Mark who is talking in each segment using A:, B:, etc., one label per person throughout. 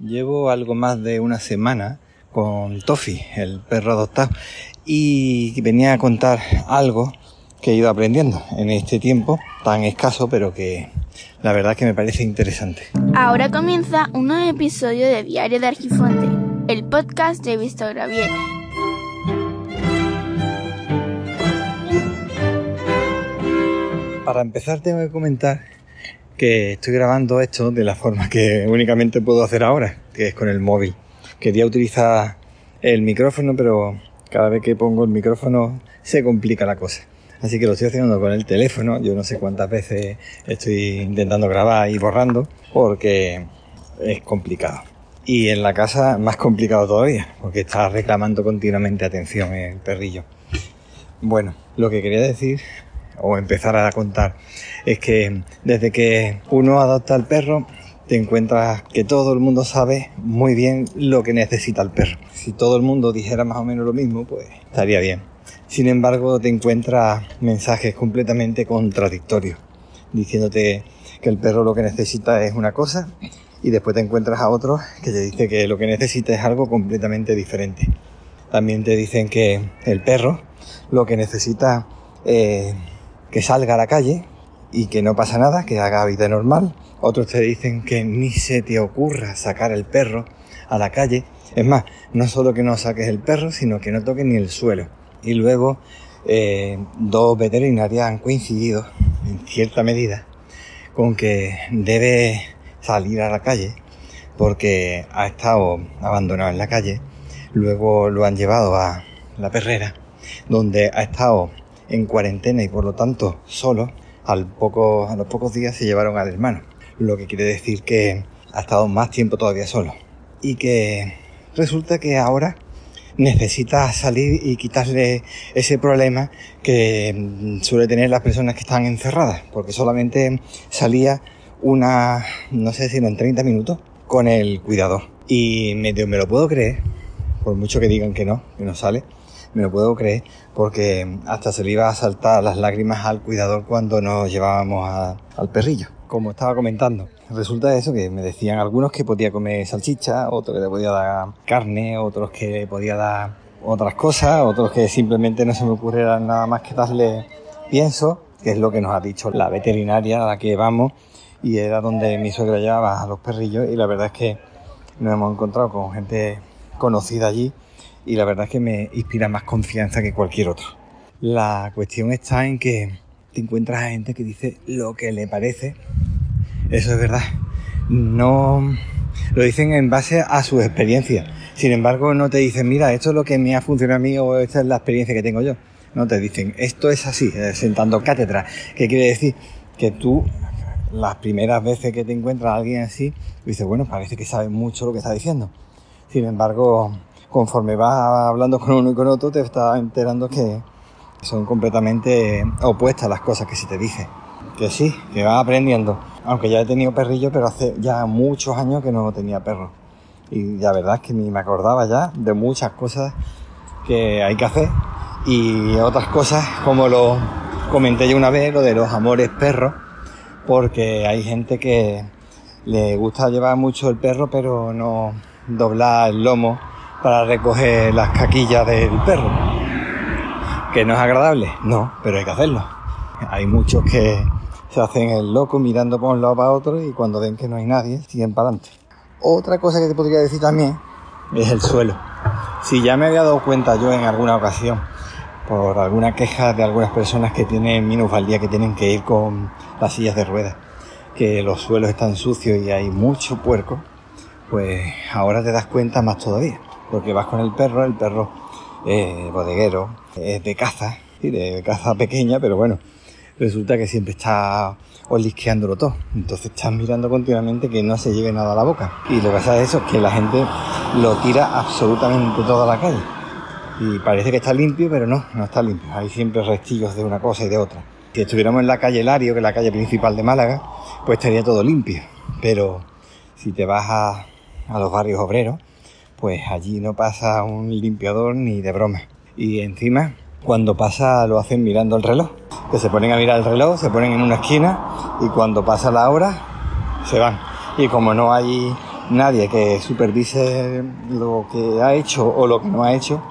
A: Llevo algo más de una semana con Toffy, el perro adoptado, y venía a contar algo que he ido aprendiendo en este tiempo tan escaso, pero que la verdad que me parece interesante.
B: Ahora comienza un nuevo episodio de Diario de Argifonte, el podcast de Víctor Gravier.
A: Para empezar tengo que comentar que estoy grabando esto de la forma que únicamente puedo hacer ahora, que es con el móvil. Quería utilizar el micrófono, pero cada vez que pongo el micrófono se complica la cosa. Así que lo estoy haciendo con el teléfono. Yo no sé cuántas veces estoy intentando grabar y borrando porque es complicado. Y en la casa más complicado todavía, porque está reclamando continuamente atención el perrillo. Bueno, lo que quería decir o empezar a contar es que desde que uno adopta al perro te encuentras que todo el mundo sabe muy bien lo que necesita el perro. Si todo el mundo dijera más o menos lo mismo, pues estaría bien. Sin embargo, te encuentras mensajes completamente contradictorios, diciéndote que el perro lo que necesita es una cosa y después te encuentras a otros que te dice que lo que necesita es algo completamente diferente. También te dicen que el perro lo que necesita es que salga a la calle y que no pasa nada, que haga vida normal. Otros te dicen que ni se te ocurra sacar el perro a la calle. Es más, no solo que no saques el perro, sino que no toques ni el suelo. Y luego eh, dos veterinarias han coincidido, en cierta medida, con que debe salir a la calle porque ha estado abandonado en la calle. Luego lo han llevado a la perrera, donde ha estado en cuarentena y por lo tanto solo, al poco, a los pocos días se llevaron al hermano. Lo que quiere decir que ha estado más tiempo todavía solo. Y que resulta que ahora necesita salir y quitarle ese problema que mm, suele tener las personas que están encerradas, porque solamente salía una, no sé si en 30 minutos, con el cuidador. Y medio me lo puedo creer, por mucho que digan que no, que no sale, me lo puedo creer, porque hasta se le iba a saltar las lágrimas al cuidador cuando nos llevábamos al perrillo. Como estaba comentando, resulta eso que me decían algunos que podía comer salchicha, otros que le podía dar carne, otros que podía dar otras cosas, otros que simplemente no se me ocurriera nada más que darle pienso, que es lo que nos ha dicho la veterinaria a la que vamos, y era donde mi suegra llevaba a los perrillos, y la verdad es que nos hemos encontrado con gente conocida allí y la verdad es que me inspira más confianza que cualquier otro. La cuestión está en que te encuentras a gente que dice lo que le parece. Eso es verdad. No lo dicen en base a su experiencia. Sin embargo, no te dicen, mira, esto es lo que me ha funcionado a mí o esta es la experiencia que tengo yo. No te dicen, esto es así, eh, sentando cátedra. ¿Qué quiere decir? Que tú, las primeras veces que te encuentras a alguien así, dices, bueno, parece que sabe mucho lo que está diciendo. Sin embargo, conforme vas hablando con uno y con otro, te estás enterando que son completamente opuestas las cosas que se te dice. Que sí, que vas aprendiendo. Aunque ya he tenido perrillo, pero hace ya muchos años que no tenía perro. Y la verdad es que ni me acordaba ya de muchas cosas que hay que hacer. Y otras cosas, como lo comenté yo una vez, lo de los amores perros. Porque hay gente que le gusta llevar mucho el perro, pero no doblar el lomo para recoger las caquillas del perro. ¿Que no es agradable? No, pero hay que hacerlo. Hay muchos que se hacen el loco mirando por un lado para otro y cuando ven que no hay nadie, siguen para adelante. Otra cosa que te podría decir también es el suelo. Si ya me había dado cuenta yo en alguna ocasión por alguna queja de algunas personas que tienen minusvalía, que tienen que ir con las sillas de ruedas, que los suelos están sucios y hay mucho puerco, pues ahora te das cuenta más todavía porque vas con el perro, el perro es bodeguero, es de caza, y de caza pequeña, pero bueno, resulta que siempre está olisqueándolo todo. Entonces estás mirando continuamente que no se lleve nada a la boca. Y lo que pasa es eso, que la gente lo tira absolutamente todo a la calle. Y parece que está limpio, pero no, no está limpio. Hay siempre restillos de una cosa y de otra. Si estuviéramos en la calle Lario, que es la calle principal de Málaga, pues estaría todo limpio. Pero si te vas a, a los barrios obreros, pues allí no pasa un limpiador ni de broma. Y encima, cuando pasa lo hacen mirando el reloj. Que se ponen a mirar el reloj, se ponen en una esquina y cuando pasa la hora, se van. Y como no hay nadie que supervise lo que ha hecho o lo que no ha hecho,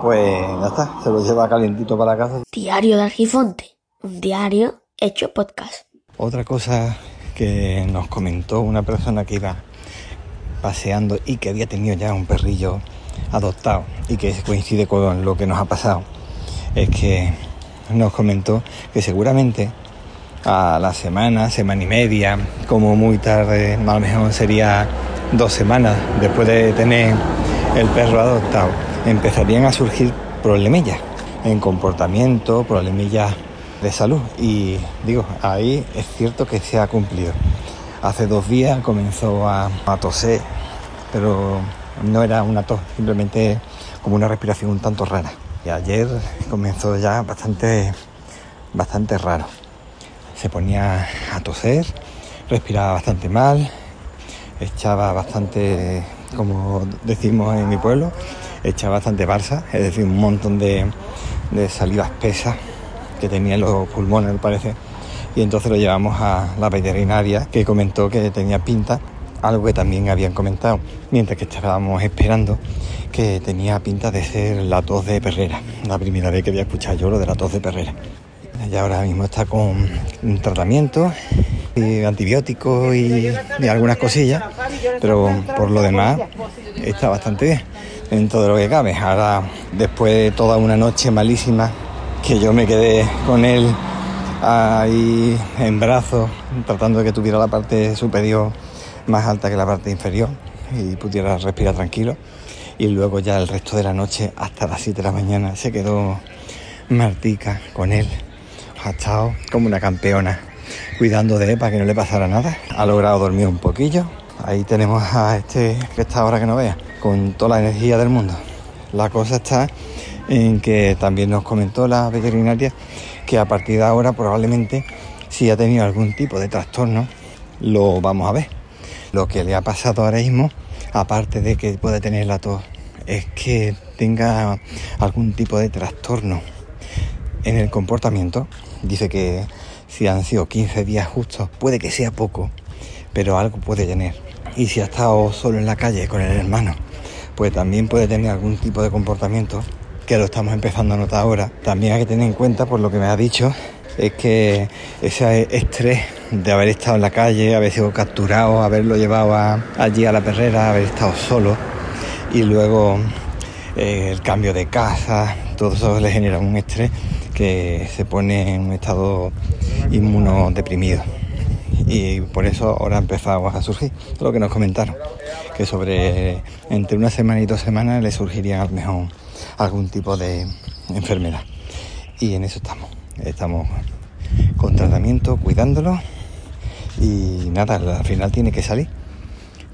A: pues ya está, se lo lleva calientito para casa.
B: Diario de Argifonte, un diario hecho podcast.
A: Otra cosa que nos comentó una persona que iba paseando y que había tenido ya un perrillo adoptado y que coincide con lo que nos ha pasado, es que nos comentó que seguramente a la semana, semana y media, como muy tarde, a lo mejor sería dos semanas después de tener el perro adoptado, empezarían a surgir problemillas en comportamiento, problemillas de salud. Y digo, ahí es cierto que se ha cumplido. Hace dos días comenzó a, toser, pero no era una tos, simplemente como una respiración un tanto rara. Y ayer comenzó ya bastante, bastante raro. Se ponía a toser, respiraba bastante mal, echaba bastante, como decimos en mi pueblo, echaba bastante balsa, es decir, un montón de, de saliva espesa que tenía en los pulmones, me parece. Y entonces lo llevamos a la veterinaria que comentó que tenía pinta, algo que también habían comentado mientras que estábamos esperando, que tenía pinta de ser la tos de perrera. La primera vez que había escuchado yo lo de la tos de perrera. Y ahora mismo está con tratamiento, y antibióticos y, y algunas cosillas, pero por lo demás está bastante bien en todo lo que cabe. Ahora, después de toda una noche malísima, que yo me quedé con él ahí en brazos, tratando de que tuviera la parte superior más alta que la parte inferior y pudiera respirar tranquilo. Y luego ya el resto de la noche, hasta las 7 de la mañana, se quedó Martica con él. Ha como una campeona, cuidando de él para que no le pasara nada. Ha logrado dormir un poquillo. Ahí tenemos a este que está ahora que no vea, con toda la energía del mundo. La cosa está en que también nos comentó la veterinaria que a partir de ahora probablemente si ha tenido algún tipo de trastorno lo vamos a ver. Lo que le ha pasado ahora mismo, aparte de que puede tener la tos, es que tenga algún tipo de trastorno en el comportamiento. Dice que si han sido 15 días justos, puede que sea poco, pero algo puede tener. Y si ha estado solo en la calle con el hermano, pues también puede tener algún tipo de comportamiento que lo estamos empezando a notar ahora. También hay que tener en cuenta, por lo que me ha dicho, es que ese estrés de haber estado en la calle, haber sido capturado, haberlo llevado allí a la perrera, haber estado solo y luego eh, el cambio de casa, todo eso le genera un estrés que se pone en un estado inmunodeprimido. Y por eso ahora ha empezado a surgir lo que nos comentaron, que sobre entre una semana y dos semanas le surgiría a lo mejor algún tipo de enfermedad. Y en eso estamos. Estamos con tratamiento, cuidándolo. Y nada, al final tiene que salir.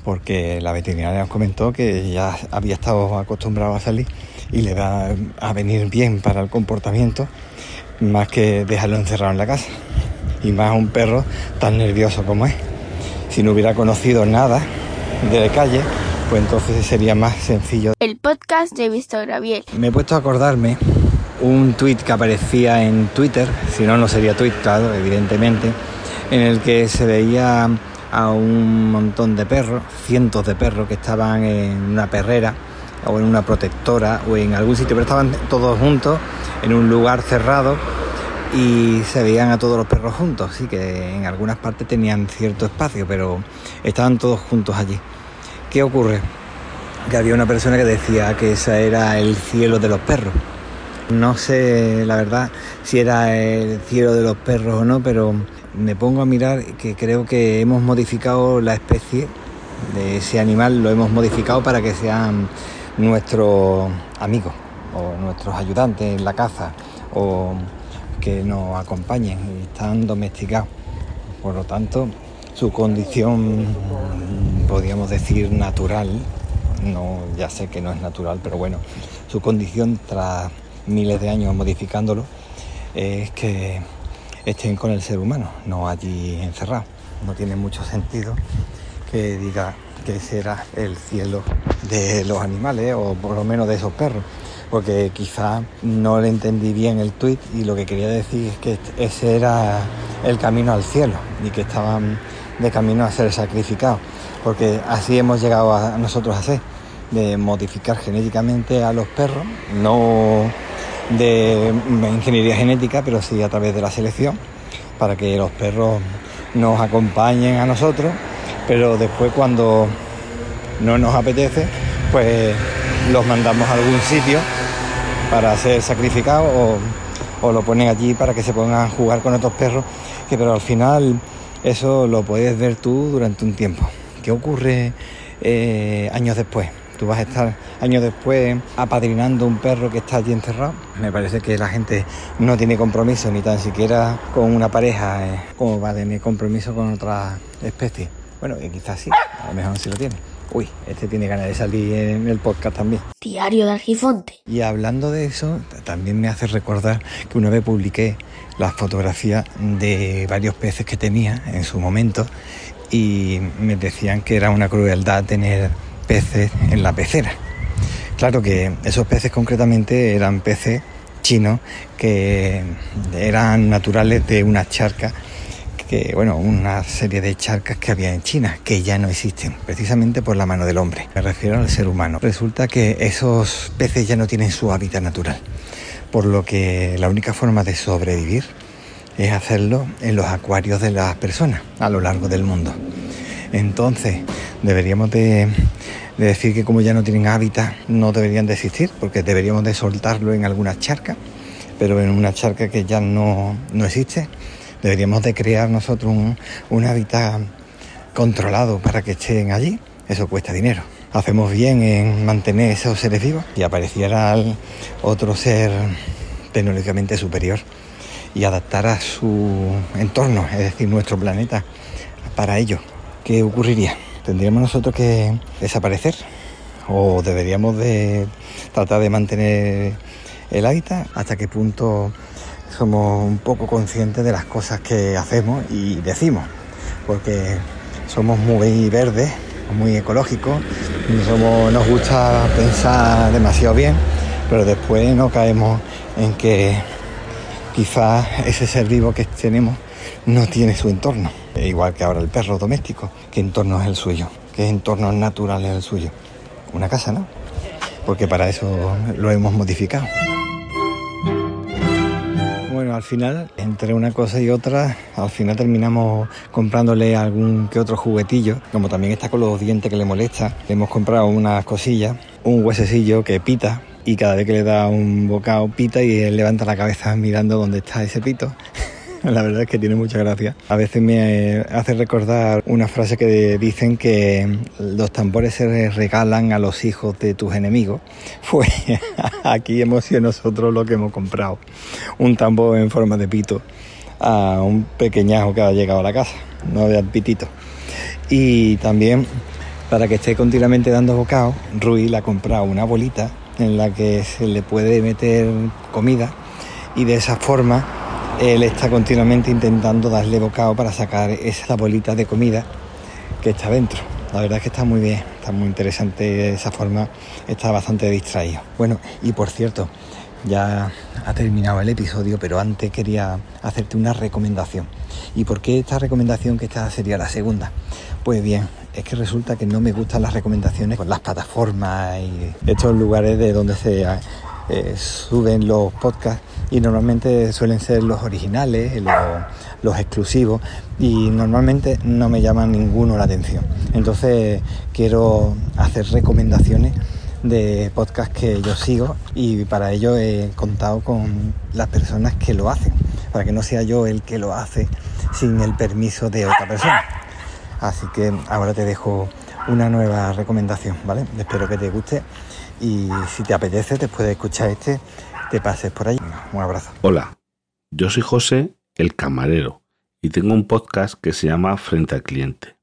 A: Porque la veterinaria nos comentó que ya había estado acostumbrado a salir y le va a venir bien para el comportamiento más que dejarlo encerrado en la casa. Y más un perro tan nervioso como es. Si no hubiera conocido nada de calle, pues entonces sería más sencillo.
B: El podcast de Víctor Gabriel.
A: Me he puesto a acordarme un tuit que aparecía en Twitter, si no, no sería tuit, claro, evidentemente, en el que se veía a un montón de perros, cientos de perros que estaban en una perrera o en una protectora o en algún sitio, pero estaban todos juntos en un lugar cerrado y se veían a todos los perros juntos, sí que en algunas partes tenían cierto espacio, pero estaban todos juntos allí. ¿Qué ocurre? Que había una persona que decía que ese era el cielo de los perros. No sé, la verdad, si era el cielo de los perros o no, pero me pongo a mirar que creo que hemos modificado la especie de ese animal, lo hemos modificado para que sean nuestros amigos o nuestros ayudantes en la caza o que nos acompañen y están domesticados. Por lo tanto, su condición, podríamos decir, natural, no, ya sé que no es natural, pero bueno, su condición tras miles de años modificándolo es que estén con el ser humano, no allí encerrados. No tiene mucho sentido que diga que ese era el cielo de los animales o por lo menos de esos perros porque quizá no le entendí bien el tuit y lo que quería decir es que ese era el camino al cielo y que estaban de camino a ser sacrificados. porque así hemos llegado a nosotros a ser, de modificar genéticamente a los perros, no de ingeniería genética, pero sí a través de la selección, para que los perros nos acompañen a nosotros, pero después cuando no nos apetece, pues los mandamos a algún sitio para ser sacrificados o, o lo ponen allí para que se pongan a jugar con otros perros, que pero al final eso lo puedes ver tú durante un tiempo. ¿Qué ocurre eh, años después? Tú vas a estar años después apadrinando un perro que está allí encerrado. Me parece que la gente no tiene compromiso ni tan siquiera con una pareja, eh, como va a tener compromiso con otra especie. Bueno, quizás sí, a lo mejor sí lo tiene. Uy, este tiene ganas de salir en el podcast también.
B: Diario de Argifonte.
A: Y hablando de eso, también me hace recordar que una vez publiqué las fotografías de varios peces que tenía en su momento y me decían que era una crueldad tener peces en la pecera. Claro que esos peces concretamente eran peces chinos que eran naturales de una charca que, bueno, una serie de charcas que había en China, que ya no existen, precisamente por la mano del hombre. Me refiero al ser humano. Resulta que esos peces ya no tienen su hábitat natural, por lo que la única forma de sobrevivir es hacerlo en los acuarios de las personas a lo largo del mundo. Entonces, deberíamos de, de decir que como ya no tienen hábitat, no deberían de existir, porque deberíamos de soltarlo en alguna charca, pero en una charca que ya no, no existe, deberíamos de crear nosotros un, hábitat controlado para que estén allí. Eso cuesta dinero. Hacemos bien en mantener esos seres vivos y apareciera otro ser tecnológicamente superior y adaptar a su entorno, es decir, nuestro planeta, para ello. ¿Qué ocurriría? ¿Tendríamos nosotros que desaparecer? ¿O deberíamos de tratar de mantener el hábitat? ¿Hasta qué punto somos un poco conscientes de las cosas que hacemos y decimos? Porque somos muy verdes, muy ecológicos, nos gusta pensar demasiado bien, pero después no caemos en que quizás ese ser vivo que tenemos no tiene su entorno. Igual que ahora el perro doméstico, ¿qué entorno es el suyo? ¿Qué entorno natural es el suyo? Una casa, ¿no? Porque para eso lo hemos modificado. Al final, entre una cosa y otra, al final terminamos comprándole algún que otro juguetillo. Como también está con los dientes que le molesta, le hemos comprado unas cosillas, un huesecillo que pita, y cada vez que le da un bocado pita y él levanta la cabeza mirando dónde está ese pito. La verdad es que tiene mucha gracia. A veces me hace recordar una frase que dicen que los tambores se regalan a los hijos de tus enemigos. Pues aquí hemos sido nosotros lo que hemos comprado. Un tambor en forma de pito a un pequeñajo que ha llegado a la casa, no de pitito. Y también para que esté continuamente dando bocado, Rui le ha comprado una bolita en la que se le puede meter comida y de esa forma él está continuamente intentando darle bocado para sacar esa bolita de comida que está dentro. La verdad es que está muy bien, está muy interesante de esa forma, está bastante distraído. Bueno, y por cierto, ya ha terminado el episodio, pero antes quería hacerte una recomendación. ¿Y por qué esta recomendación que esta sería la segunda? Pues bien, es que resulta que no me gustan las recomendaciones con las plataformas y estos lugares de donde se eh, suben los podcasts y normalmente suelen ser los originales, los, los, exclusivos y normalmente no me llaman ninguno la atención. Entonces quiero hacer recomendaciones de podcast que yo sigo y para ello he contado con las personas que lo hacen, para que no sea yo el que lo hace sin el permiso de otra persona. Así que ahora te dejo una nueva recomendación, ¿vale? Espero que te guste y si te apetece, después de escuchar este, te pases por ahí. Un abrazo.
C: Hola, yo soy José, el camarero, y tengo un podcast que se llama Frente al Cliente.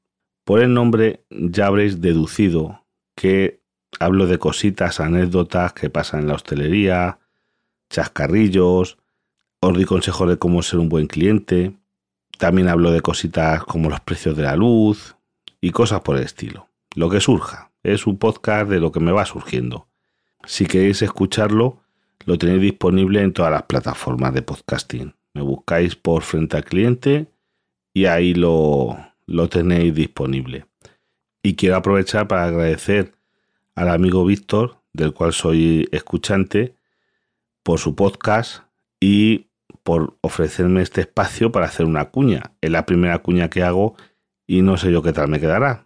C: Por el nombre ya habréis deducido que hablo de cositas, anécdotas que pasan en la hostelería, chascarrillos, os doy consejos de cómo ser un buen cliente, también hablo de cositas como los precios de la luz y cosas por el estilo. Lo que surja. Es un podcast de lo que me va surgiendo. Si queréis escucharlo, lo tenéis disponible en todas las plataformas de podcasting. Me buscáis por frente al cliente y ahí lo, lo tenéis disponible. Y quiero aprovechar para agradecer al amigo Víctor, del cual soy escuchante, por su podcast y por ofrecerme este espacio para hacer una cuña. Es la primera cuña que hago y no sé yo qué tal me quedará.